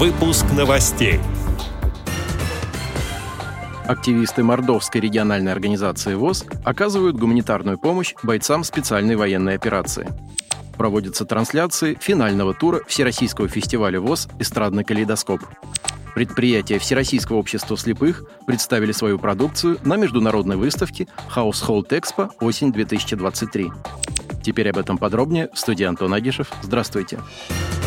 Выпуск новостей. Активисты Мордовской региональной организации ВОЗ оказывают гуманитарную помощь бойцам специальной военной операции. Проводятся трансляции финального тура Всероссийского фестиваля ВОЗ «Эстрадный калейдоскоп». Предприятия Всероссийского общества слепых представили свою продукцию на международной выставке Household Expo осень-2023. Теперь об этом подробнее в студии Антон Агишев. Здравствуйте. Здравствуйте.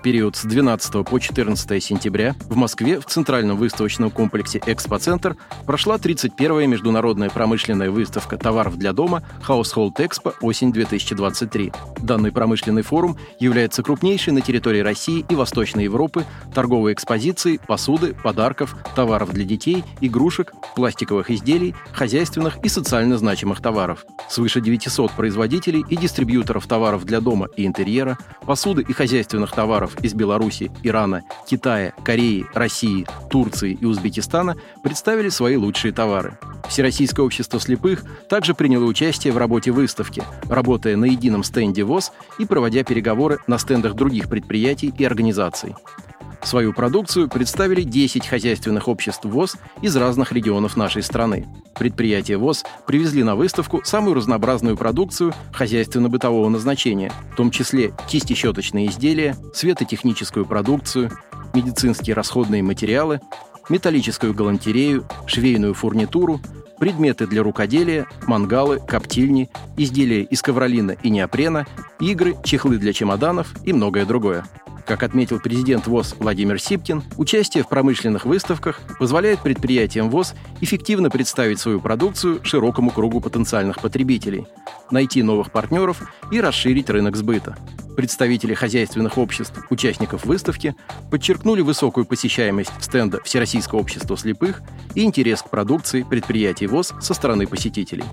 В период с 12 по 14 сентября в Москве в Центральном выставочном комплексе «Экспоцентр» прошла 31-я международная промышленная выставка товаров для дома Household Expo осень-2023. Данный промышленный форум является крупнейшей на территории России и Восточной Европы торговой экспозицией посуды, подарков, товаров для детей, игрушек, пластиковых изделий, хозяйственных и социально значимых товаров. Свыше 900 производителей и дистрибьюторов товаров для дома и интерьера, посуды и хозяйственных товаров партнеров из Беларуси, Ирана, Китая, Кореи, России, Турции и Узбекистана представили свои лучшие товары. Всероссийское общество слепых также приняло участие в работе выставки, работая на едином стенде ВОЗ и проводя переговоры на стендах других предприятий и организаций. Свою продукцию представили 10 хозяйственных обществ ВОЗ из разных регионов нашей страны. Предприятия ВОЗ привезли на выставку самую разнообразную продукцию хозяйственно-бытового назначения, в том числе кисти-щеточные изделия, светотехническую продукцию, медицинские расходные материалы, металлическую галантерею, швейную фурнитуру, предметы для рукоделия, мангалы, коптильни, изделия из ковролина и неопрена, игры, чехлы для чемоданов и многое другое. Как отметил президент ВОЗ Владимир Сипкин, участие в промышленных выставках позволяет предприятиям ВОЗ эффективно представить свою продукцию широкому кругу потенциальных потребителей, найти новых партнеров и расширить рынок сбыта. Представители хозяйственных обществ, участников выставки, подчеркнули высокую посещаемость стенда Всероссийского общества слепых и интерес к продукции предприятий ВОЗ со стороны посетителей.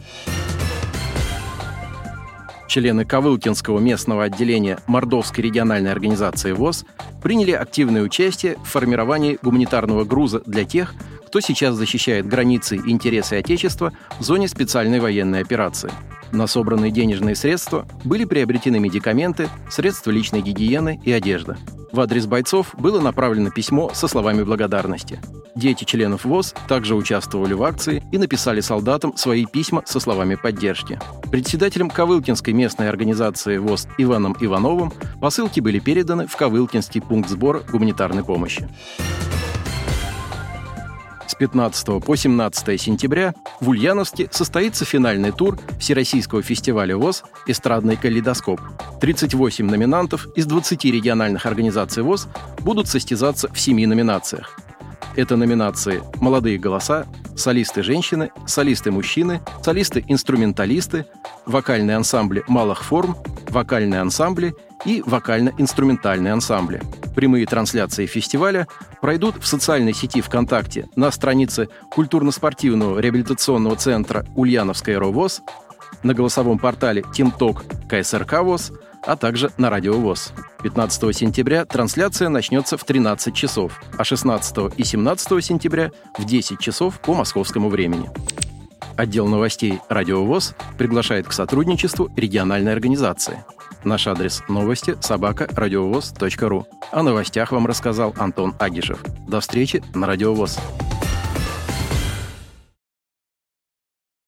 Члены Ковылкинского местного отделения Мордовской региональной организации ВОЗ приняли активное участие в формировании гуманитарного груза для тех, кто сейчас защищает границы и интересы Отечества в зоне специальной военной операции. На собранные денежные средства были приобретены медикаменты, средства личной гигиены и одежда. В адрес бойцов было направлено письмо со словами благодарности. Дети членов ВОЗ также участвовали в акции и написали солдатам свои письма со словами поддержки. Председателем Ковылкинской местной организации ВОЗ Иваном Ивановым посылки были переданы в Ковылкинский пункт сбора гуманитарной помощи. С 15 по 17 сентября в Ульяновске состоится финальный тур Всероссийского фестиваля ВОЗ «Эстрадный калейдоскоп». 38 номинантов из 20 региональных организаций ВОЗ будут состязаться в семи номинациях – это номинации «Молодые голоса», «Солисты-женщины», «Солисты-мужчины», «Солисты-инструменталисты», «Вокальные ансамбли малых форм», «Вокальные ансамбли» и «Вокально-инструментальные ансамбли». Прямые трансляции фестиваля пройдут в социальной сети ВКонтакте на странице культурно-спортивного реабилитационного центра «Ульяновская РОВОЗ», на голосовом портале «Тимток» КСРК ВОЗ, а также на Радио ВОЗ. 15 сентября трансляция начнется в 13 часов, а 16 и 17 сентября в 10 часов по московскому времени. Отдел новостей «Радио ВОЗ» приглашает к сотрудничеству региональной организации. Наш адрес новости – собака ру. О новостях вам рассказал Антон Агишев. До встречи на «Радио ВОЗ».